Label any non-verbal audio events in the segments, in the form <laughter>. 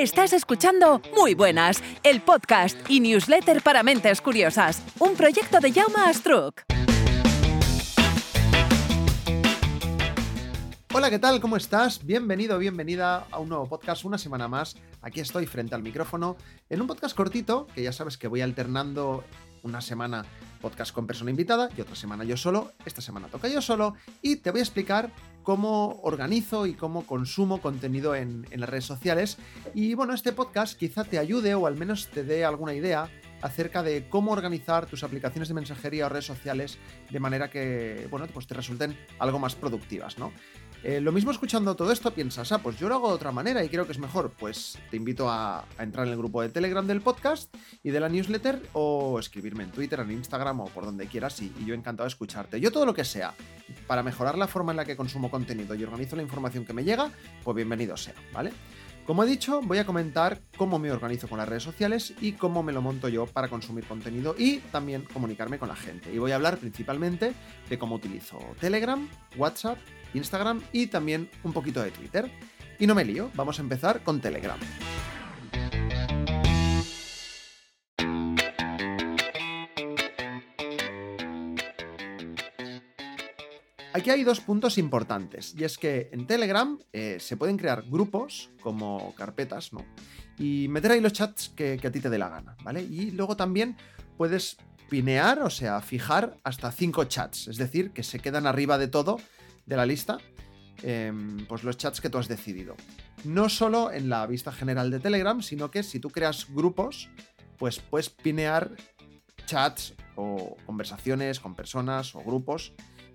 Estás escuchando Muy Buenas, el podcast y newsletter para mentes curiosas, un proyecto de Jaume Astruc. Hola, ¿qué tal? ¿Cómo estás? Bienvenido, bienvenida a un nuevo podcast, una semana más. Aquí estoy frente al micrófono en un podcast cortito, que ya sabes que voy alternando una semana podcast con persona invitada y otra semana yo solo. Esta semana toca yo solo y te voy a explicar cómo organizo y cómo consumo contenido en, las redes sociales. Y bueno, este podcast quizá te ayude o al menos te dé alguna idea acerca de cómo organizar tus aplicaciones de mensajería o redes sociales de manera que, bueno, pues te resulten algo más productivas, ¿no? Eh, lo mismo escuchando todo esto piensas, ah, pues yo lo hago de otra manera y creo que es mejor. Pues te invito a, entrar en el grupo de Telegram del podcast y de la newsletter o escribirme en Twitter, en Instagram o por donde quieras y, y yo encantado de escucharte. Yo todo lo que sea para mejorar la forma en la que consumo contenido y organizo la información que me llega, pues bienvenido sea, ¿vale? Como he dicho, voy a comentar cómo me organizo con las redes sociales y cómo me lo monto yo para consumir contenido y también comunicarme con la gente. Y voy a hablar principalmente de cómo utilizo Telegram, WhatsApp, Instagram y también un poquito de Twitter. Y no me lío, vamos a empezar con Telegram. Aquí hay dos puntos importantes, y es que en Telegram eh, se pueden crear grupos como carpetas, ¿no? Y meter ahí los chats que, que, a ti te dé la gana, ¿vale? Y luego también puedes pinear, o sea, fijar hasta cinco chats, es decir, que se quedan arriba de todo de la lista, em, pues los chats que tú has decidido. No solo en la vista general de Telegram, sino que si tú creas grupos, pues puedes pinear chats o conversaciones con personas o grupos,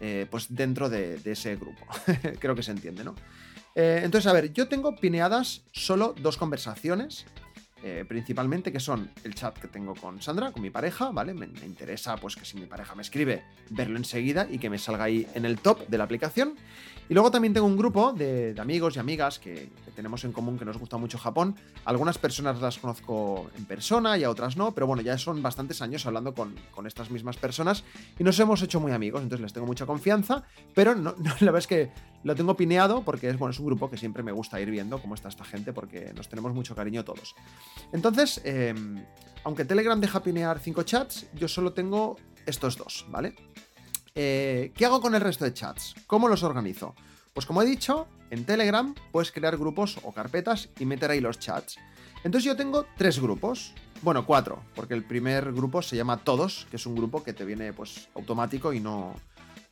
eh, pues dentro de, ese grupo. <laughs> Creo que se entiende, ¿no? Eh, entonces, a ver, yo tengo pineadas solo dos conversaciones eh, principalmente, que son el chat que tengo con Sandra, con mi pareja, ¿vale? Me, interesa, pues, que si mi pareja me escribe, verlo enseguida y que me salga ahí en el top de la aplicación. Y luego también tengo un grupo de, amigos y amigas que, tenemos en común que nos gusta mucho Japón. Algunas personas las conozco en persona y a otras no, pero bueno, ya son bastantes años hablando con, estas mismas personas y nos hemos hecho muy amigos, entonces les tengo mucha confianza, pero <laughs> no, la verdad es que lo tengo pineado porque es, bueno, es un grupo que siempre me gusta ir viendo cómo está esta gente porque nos tenemos mucho cariño todos. Entonces, em, aunque Telegram deja pinear 5 chats, yo solo tengo estos dos, ¿vale? Eh, ¿Qué hago con el resto de chats? ¿Cómo los organizo? Pues como he dicho, en Telegram puedes crear grupos o carpetas y meter ahí los chats. Entonces yo tengo tres grupos, bueno, cuatro, porque el primer grupo se llama Todos, que es un grupo que te viene pues automático y no,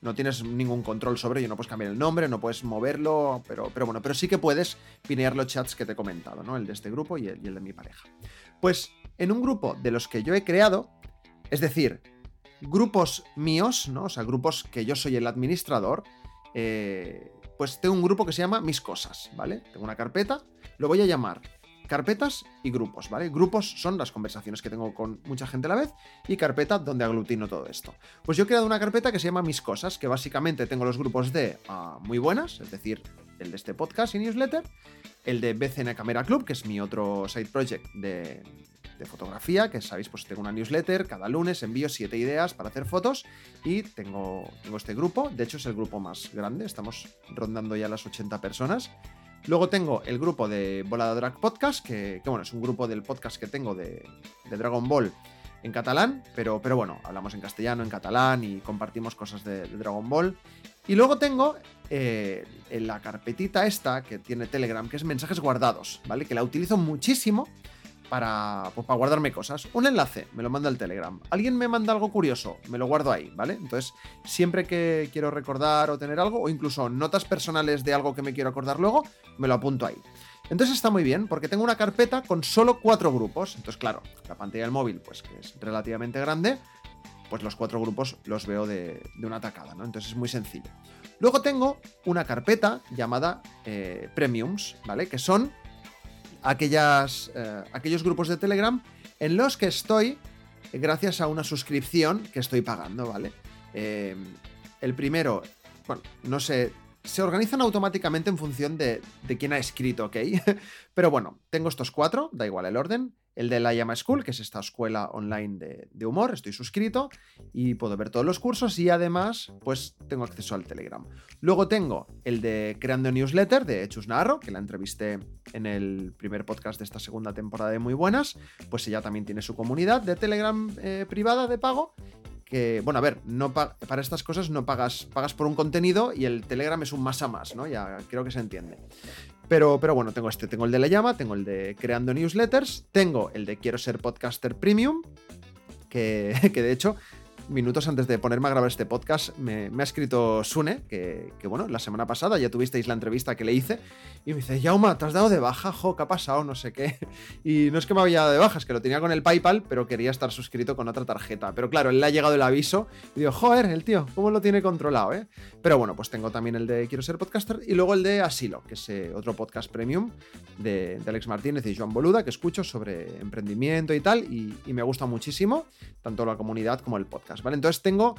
no tienes ningún control sobre ello, no puedes cambiar el nombre, no puedes moverlo, pero, pero bueno, pero sí que puedes pinear los chats que te he comentado, ¿no? El de este grupo y el, de mi pareja. Pues en un grupo de los que yo he creado, es decir, grupos míos, ¿no? O sea, grupos que yo soy el administrador, eh, pues tengo un grupo que se llama Mis Cosas, ¿vale? Tengo una carpeta, lo voy a llamar carpetas y grupos, ¿vale? Grupos son las conversaciones que tengo con mucha gente a la vez y carpeta donde aglutino todo esto. Pues yo he creado una carpeta que se llama Mis Cosas, que básicamente tengo los grupos de ah, muy buenas, es decir, el de este podcast y newsletter, el de BCN Camera Club, que es mi otro side project de, fotografía, que sabéis, pues tengo una newsletter, cada lunes envío siete ideas para hacer fotos y tengo, tengo este grupo, de hecho es el grupo más grande, estamos rondando ya las 80 personas. Luego tengo el grupo de Volada Drag Podcast, que, bueno, es un grupo del podcast que tengo de, Dragon Ball en catalán, pero, pero bueno, hablamos en castellano, en catalán y compartimos cosas de, Dragon Ball. Y luego tengo eh, en la carpetita esta que tiene Telegram, que es mensajes guardados, ¿vale? Que la utilizo muchísimo para, pues, para guardarme cosas. Un enlace, me lo manda el Telegram. Alguien me manda algo curioso, me lo guardo ahí, ¿vale? Entonces, siempre que quiero recordar o tener algo, o incluso notas personales de algo que me quiero acordar luego, me lo apunto ahí. Entonces está muy bien, porque tengo una carpeta con solo cuatro grupos. Entonces, claro, la pantalla del móvil, pues que es relativamente grande, pues los cuatro grupos los veo de, una tacada, ¿no? Entonces es muy sencillo. Luego tengo una carpeta llamada eh, Premiums, ¿vale? Que son aquellas, eh, aquellos grupos de Telegram en los que estoy gracias a una suscripción que estoy pagando, ¿vale? Eh, el primero, bueno, no sé, se organizan automáticamente en función de, de quién ha escrito, ¿ok? <laughs> Pero bueno, tengo estos cuatro, da igual el orden el de la Llama School, que es esta escuela online de, humor, estoy suscrito y puedo ver todos los cursos y además pues tengo acceso al Telegram. Luego tengo el de Creando Newsletter de Chus Narro, que la entrevisté en el primer podcast de esta segunda temporada de Muy Buenas, pues ella también tiene su comunidad de Telegram eh, privada de pago que, bueno, a ver, para estas cosas no pagas, pagas por un contenido y el Telegram es un más a más, ¿no? Ya creo que se entiende. Pero, pero bueno, tengo este, tengo el de La Llama, tengo el de Creando Newsletters, tengo el de Quiero ser podcaster premium, que, <laughs> que de hecho minutos antes de ponerme a grabar este podcast, me, ha escrito Sune, que, bueno, la semana pasada ya tuvisteis la entrevista que le hice, y me dice, Yauma, ¿te has dado de baja? Jo, ¿qué ha pasado? No sé qué. <laughs> Y no es que me había dado de baja, es que lo tenía con el PayPal, pero quería estar suscrito con otra tarjeta. Pero claro, él le ha llegado el aviso y digo, joder, el tío, ¿cómo lo tiene controlado, eh? Pero bueno, pues tengo también el de Quiero ser podcaster y luego el de Asilo, que es eh, otro podcast premium de, Alex Martínez y Joan Boluda, que escucho sobre emprendimiento y tal, y, y me gusta muchísimo, tanto la comunidad como el podcast. Entonces tengo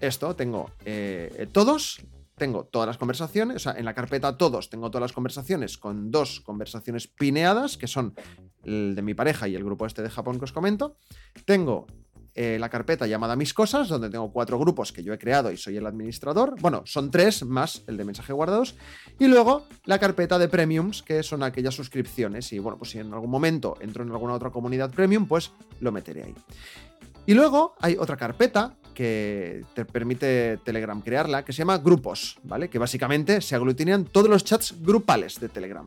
esto, tengo eh, todos, tengo todas las conversaciones, o sea, en la carpeta todos tengo todas las conversaciones con dos conversaciones pineadas, que son el de mi pareja y el grupo este de Japón que os comento. Tengo eh, la carpeta llamada Mis Cosas, donde tengo cuatro grupos que yo he creado y soy el administrador. Bueno, son tres más el de mensaje guardados. Y luego la carpeta de premiums, que son aquellas suscripciones. Y bueno, pues si en algún momento entro en alguna otra comunidad premium, pues lo meteré ahí. Y luego hay otra carpeta que te permite Telegram crearla, que se llama grupos, ¿vale? Que básicamente se aglutinan todos los chats grupales de Telegram.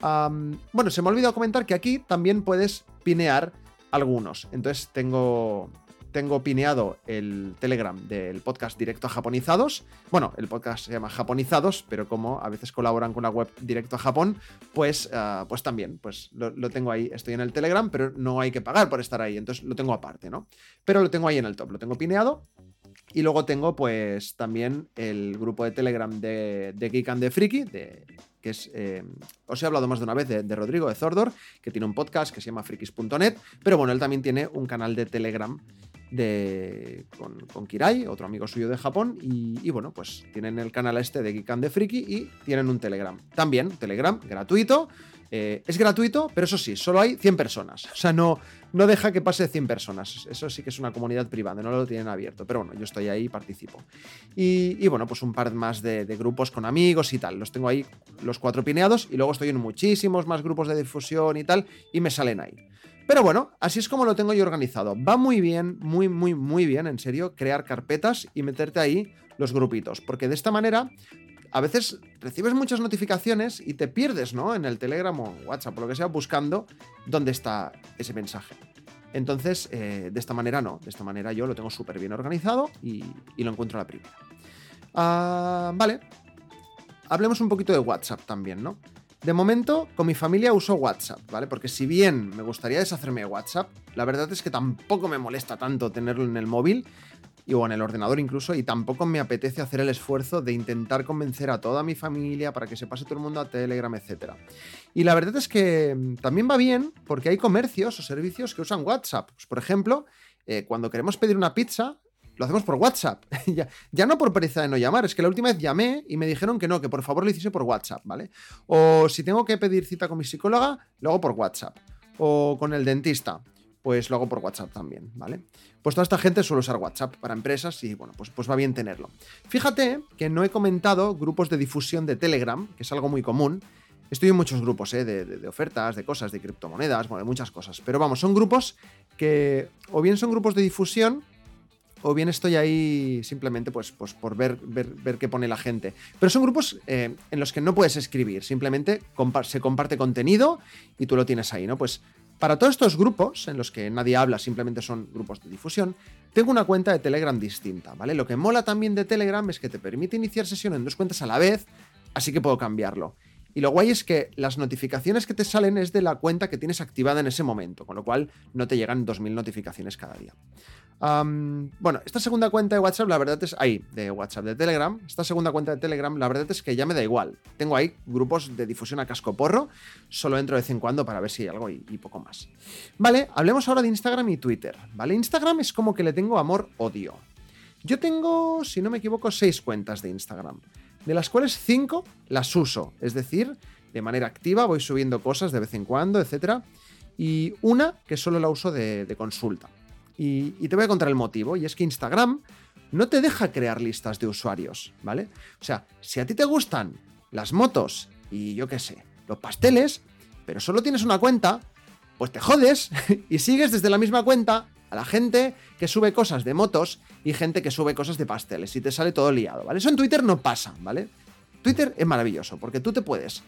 bueno, se me ha olvidado comentar que aquí también puedes pinear algunos. Entonces tengo, tengo pineado el Telegram del podcast Directo a Japonizados. Bueno, el podcast se llama Japonizados, pero como a veces colaboran con la web Directo a Japón, pues, ah, pues también, pues lo, tengo ahí. Estoy en el Telegram, pero no hay que pagar por estar ahí, entonces lo tengo aparte, ¿no? Pero lo tengo ahí en el top, lo tengo pineado. Y luego tengo, pues, también el grupo de Telegram de, de Geek and the Freaky, de, que es. Eh, os he hablado más de una vez de, Rodrigo, de Zordor, que tiene un podcast que se llama frikis.net, pero bueno, él también tiene un canal de Telegram de, con, Kirai, otro amigo suyo de Japón, y, bueno, pues tienen el canal este de Geek and the Freaky y tienen un Telegram. También, Telegram gratuito. Eh, es gratuito, pero eso sí, solo hay 100 personas. O sea, no, no deja que pase 100 personas. Eso sí que es una comunidad privada, no lo tienen abierto. Pero bueno, yo estoy ahí y participo. Y, bueno, pues un par más de, grupos con amigos y tal. Los tengo ahí los cuatro pineados y luego estoy en muchísimos más grupos de difusión y tal y me salen ahí. Pero bueno, así es como lo tengo yo organizado. Va muy bien, muy, muy, muy bien, en serio, crear carpetas y meterte ahí los grupitos. Porque de esta manera a veces recibes muchas notificaciones y te pierdes, ¿no? En el Telegram o WhatsApp o lo que sea, buscando dónde está ese mensaje. Entonces, eh, de esta manera no, de esta manera yo lo tengo súper bien organizado y, lo encuentro a la primera. Ah, vale, hablemos un poquito de WhatsApp también, ¿no? De momento, con mi familia uso WhatsApp, ¿vale? Porque si bien me gustaría deshacerme de WhatsApp, la verdad es que tampoco me molesta tanto tenerlo en el móvil o en el ordenador incluso, y tampoco me apetece hacer el esfuerzo de intentar convencer a toda mi familia para que se pase todo el mundo a Telegram, etc. Y la verdad es que mm, también va bien porque hay comercios o servicios que usan WhatsApp. Pues, por ejemplo, eh, cuando queremos pedir una pizza, lo hacemos por WhatsApp. <laughs> ya, ya, no por pereza de no llamar, es que la última vez llamé y me dijeron que no, que por favor lo hiciese por WhatsApp, ¿vale? O si tengo que pedir cita con mi psicóloga, lo hago por WhatsApp. O con el dentista pues lo hago por WhatsApp también, ¿vale? Pues toda esta gente suele usar WhatsApp para empresas y bueno, pues, pues va bien tenerlo. Fíjate que no he comentado grupos de difusión de Telegram, que es algo muy común. Estoy en muchos grupos, ¿eh? de, ofertas, de cosas, de criptomonedas, bueno, de muchas cosas. Pero vamos, son grupos que o bien son grupos de difusión o bien estoy ahí simplemente pues, pues por ver, ver, qué pone la gente. Pero son grupos eh, en los que no puedes escribir, simplemente se comparte contenido y tú lo tienes ahí, ¿no? Pues para todos estos grupos, en los que nadie habla, simplemente son grupos de difusión, tengo una cuenta de Telegram distinta, ¿vale? Lo que mola también de Telegram es que te permite iniciar sesión en dos cuentas a la vez, así que puedo cambiarlo. Y lo guay es que las notificaciones que te salen es de la cuenta que tienes activada en ese momento, con lo cual no te llegan 2.000 notificaciones cada día. bueno, esta segunda cuenta de WhatsApp, la verdad es. Ahí, de WhatsApp, de Telegram. Esta segunda cuenta de Telegram, la verdad es que ya me da igual. Tengo ahí grupos de difusión a casco porro. Solo entro de vez en cuando para ver si hay algo y, y poco más. Vale, hablemos ahora de Instagram y Twitter. Vale, Instagram es como que le tengo amor-odio. Yo tengo, si no me equivoco, seis cuentas de Instagram. De las cuales cinco las uso. Es decir, de manera activa voy subiendo cosas de vez en cuando, etc. Y una que solo la uso de consulta. Y, te voy a contar el motivo, y es que Instagram no te deja crear listas de usuarios, ¿vale? O sea, si a ti te gustan las motos y yo qué sé, los pasteles, pero solo tienes una cuenta, pues te jodes <laughs> y sigues desde la misma cuenta a la gente que sube cosas de motos y gente que sube cosas de pasteles y te sale todo liado, ¿vale? Eso en Twitter no pasa, ¿vale? Twitter es maravilloso porque tú te puedes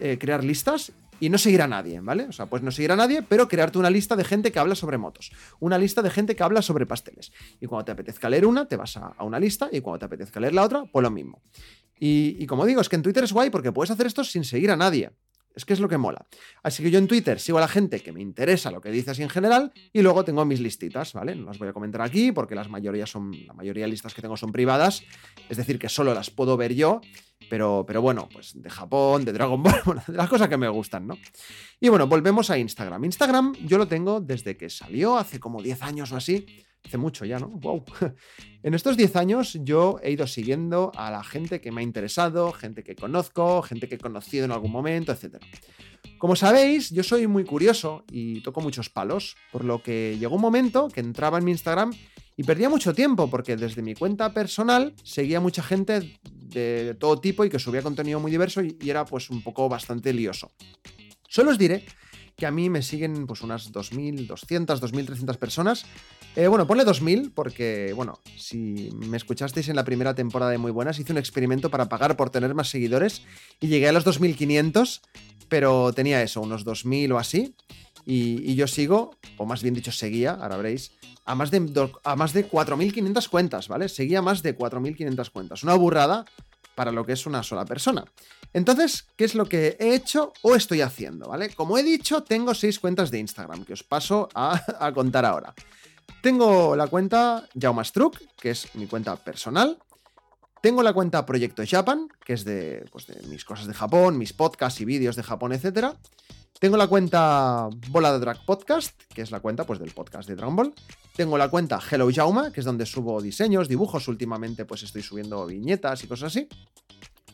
eh, crear listas y no seguir a nadie, ¿vale? O sea, pues no seguir a nadie, pero crearte una lista de gente que habla sobre motos, una lista de gente que habla sobre pasteles. Y cuando te apetezca leer una, te vas a, una lista y cuando te apetezca leer la otra, pues lo mismo. Y, y, como digo, es que en Twitter es guay porque puedes hacer esto sin seguir a nadie. Es que es lo que mola. Así que yo en Twitter sigo a la gente que me interesa lo que dice así en general y luego tengo mis listitas, ¿vale? No las voy a comentar aquí porque las mayorías son, la mayoría de listas que tengo son privadas, es decir, que solo las puedo ver yo, pero, pero bueno, pues de Japón, de Dragon Ball, <laughs> bueno, de las cosas que me gustan, ¿no? Y bueno, volvemos a Instagram. Instagram yo lo tengo desde que salió, hace como 10 años o así. Hace mucho ya, ¿no? ¡Wow! <laughs> En estos 10 años yo he ido siguiendo a la gente que me ha interesado, gente que conozco, gente que he conocido en algún momento, etc. Como sabéis, yo soy muy curioso y toco muchos palos, por lo que llegó un momento que entraba en mi Instagram y perdía mucho tiempo, porque desde mi cuenta personal seguía mucha gente de todo tipo y que subía contenido muy diverso y, era pues un poco bastante lioso. Solo os diré que a mí me siguen pues unas 2.200, 2.300 personas. Eh, bueno, ponle 2.000 porque, bueno, si me escuchasteis en la primera temporada de Muy Buenas, hice un experimento para pagar por tener más seguidores y llegué a los 2.500, pero tenía eso, unos 2.000 o así. Y, y, yo sigo, o más bien dicho seguía, ahora veréis, a más de, a más de 4.500 cuentas, ¿vale? Seguía más de 4.500 cuentas. Una burrada para lo que es una sola persona. Entonces, ¿qué es lo que he hecho o estoy haciendo? ¿Vale? Como he dicho, tengo seis cuentas de Instagram que os paso a, contar ahora. Tengo la cuenta Jaumastruck, que es mi cuenta personal. Tengo la cuenta Proyecto Japan, que es de, pues de mis cosas de Japón, mis podcasts y vídeos de Japón, etc. Tengo la cuenta Bola de Drag Podcast, que es la cuenta pues, del podcast de Dragon Ball. Tengo la cuenta Hello Jauma, que es donde subo diseños, dibujos. Últimamente, pues estoy subiendo viñetas y cosas así.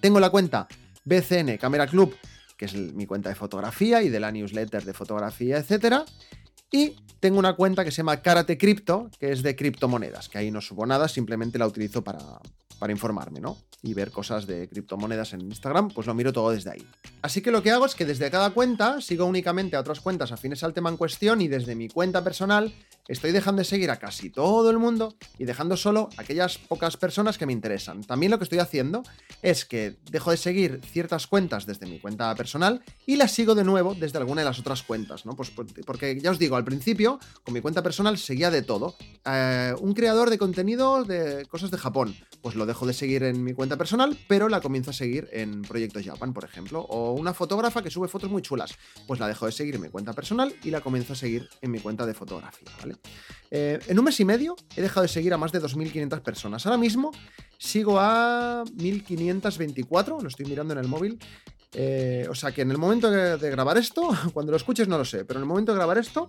Tengo la cuenta BCN Camera Club, que es mi cuenta de fotografía y de la newsletter de fotografía, etc. Y tengo una cuenta que se llama Karate Crypto, que es de criptomonedas, que ahí no subo nada, simplemente la utilizo para, para informarme, ¿no? Y ver cosas de criptomonedas en Instagram, pues lo miro todo desde ahí. Así que lo que hago es que desde cada cuenta sigo únicamente a otras cuentas afines al tema en cuestión y desde mi cuenta personal estoy dejando de seguir a casi todo el mundo y dejando solo aquellas pocas personas que me interesan. También lo que estoy haciendo es que dejo de seguir ciertas cuentas desde mi cuenta personal y las sigo de nuevo desde alguna de las otras cuentas, ¿no? Pues porque ya os digo, al principio con mi cuenta personal seguía de todo. Eh, un creador de contenido de cosas de Japón, pues lo dejo de seguir en mi cuenta personal, pero la comienzo a seguir en Proyecto Japan, por ejemplo. O una fotógrafa que sube fotos muy chulas, pues la dejo de seguir en mi cuenta personal y la comienzo a seguir en mi cuenta de fotografía, ¿vale? Eh, en un mes y medio he dejado de seguir a más de 2.500 personas. Ahora mismo sigo a 1.524, lo estoy mirando en el móvil. Eh, o sea que en el momento de grabar esto, <laughs> cuando lo escuches no lo sé, pero en el momento de grabar esto,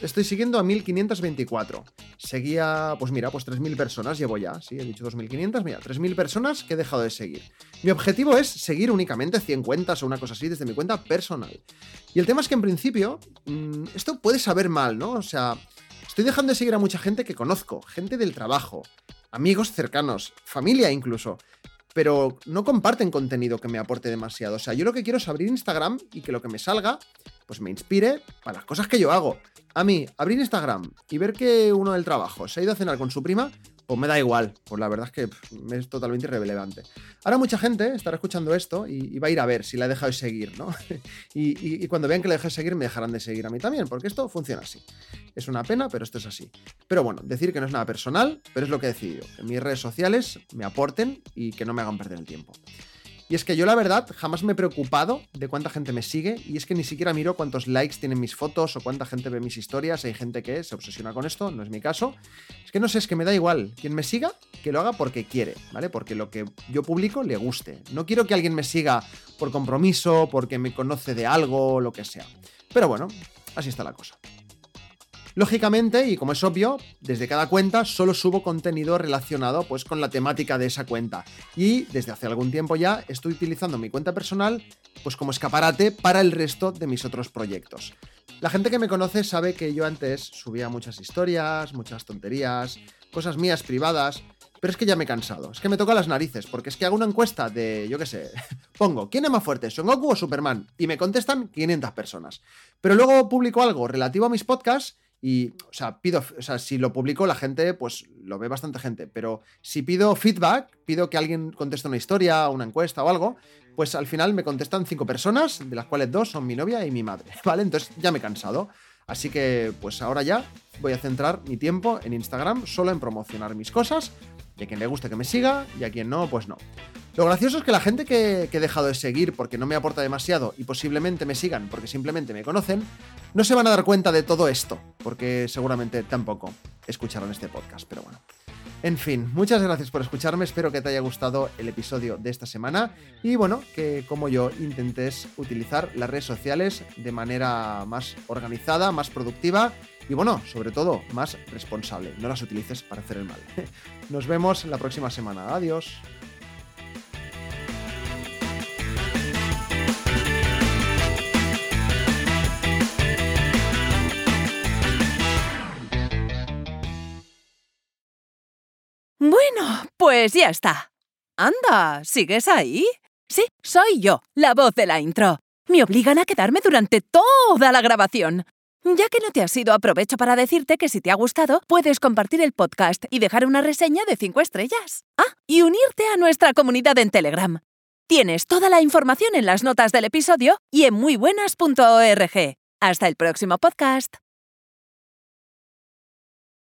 Estoy siguiendo a 1524. Seguía, pues mira, pues 3000 personas llevo ya. Sí, he dicho 2500. Mira, 3000 personas que he dejado de seguir. Mi objetivo es seguir únicamente 100 cuentas o una cosa así desde mi cuenta personal. Y el tema es que en principio, mm, esto puede saber mal, ¿no? O sea, estoy dejando de seguir a mucha gente que conozco, gente del trabajo, amigos cercanos, familia incluso pero no comparten contenido que me aporte demasiado. O sea, yo lo que quiero es abrir Instagram y que lo que me salga, pues me inspire para las cosas que yo hago. A mí, abrir Instagram y ver que uno del trabajo se ha ido a cenar con su prima, pues me da igual. Pues la verdad es que es totalmente irrelevante. Ahora mucha gente estará escuchando esto y, va a ir a ver si la he dejado de seguir, ¿no? <laughs> y, cuando vean que la dejé de seguir, me dejarán de seguir a mí también, porque esto funciona así. Es una pena, pero esto es así. Pero bueno, decir que no es nada personal, pero es lo que he decidido. Que mis redes sociales me aporten y que no me hagan perder el tiempo. Y es que yo la verdad jamás me he preocupado de cuánta gente me sigue y es que ni siquiera miro cuántos likes tienen mis fotos o cuánta gente ve mis historias. Hay gente que se obsesiona con esto, no es mi caso. Es que no sé, es que me da igual. Quien me siga, que lo haga porque quiere, ¿vale? Porque lo que yo publico le guste. No quiero que alguien me siga por compromiso, porque me conoce de algo, lo que sea. Pero bueno, así está la cosa. Lógicamente, y como es obvio, desde cada cuenta solo subo contenido relacionado pues, con la temática de esa cuenta. Y desde hace algún tiempo ya estoy utilizando mi cuenta personal pues, como escaparate para el resto de mis otros proyectos. La gente que me conoce sabe que yo antes subía muchas historias, muchas tonterías, cosas mías privadas, pero es que ya me he cansado, es que me toca las narices, porque es que hago una encuesta de, yo qué sé, <laughs> pongo, ¿quién es más fuerte, Son Goku o Superman? Y me contestan 500 personas. Pero luego publico algo relativo a mis podcasts y, o sea, pido, o sea, si lo publico, la gente, pues lo ve bastante gente. Pero si pido feedback, pido que alguien conteste una historia, una encuesta o algo, pues al final me contestan cinco personas, de las cuales dos son mi novia y mi madre, <laughs> ¿vale? Entonces ya me he cansado. Así que, pues ahora ya voy a centrar mi tiempo en Instagram solo en promocionar mis cosas. Y a quien le guste que me siga, y a quien no, pues no. Lo gracioso es que la gente que, he dejado de seguir porque no me aporta demasiado y posiblemente me sigan porque simplemente me conocen, no se van a dar cuenta de todo esto, porque seguramente tampoco escucharon este podcast, pero bueno. En fin, muchas gracias por escucharme, espero que te haya gustado el episodio de esta semana y bueno, que como yo intentes utilizar las redes sociales de manera más organizada, más productiva y bueno, sobre todo, más responsable. No las utilices para hacer el mal. <laughs> Nos vemos la próxima semana. Adiós. Bueno, pues ya está. Anda, ¿sigues ahí? Sí, soy yo, la voz de la intro. Me obligan a quedarme durante toda la grabación. Ya que no te has ido, aprovecho para decirte que si te ha gustado, puedes compartir el podcast y dejar una reseña de 5 estrellas. Ah, y unirte a nuestra comunidad en Telegram. Tienes toda la información en las notas del episodio y en muybuenas.org. Hasta el próximo podcast.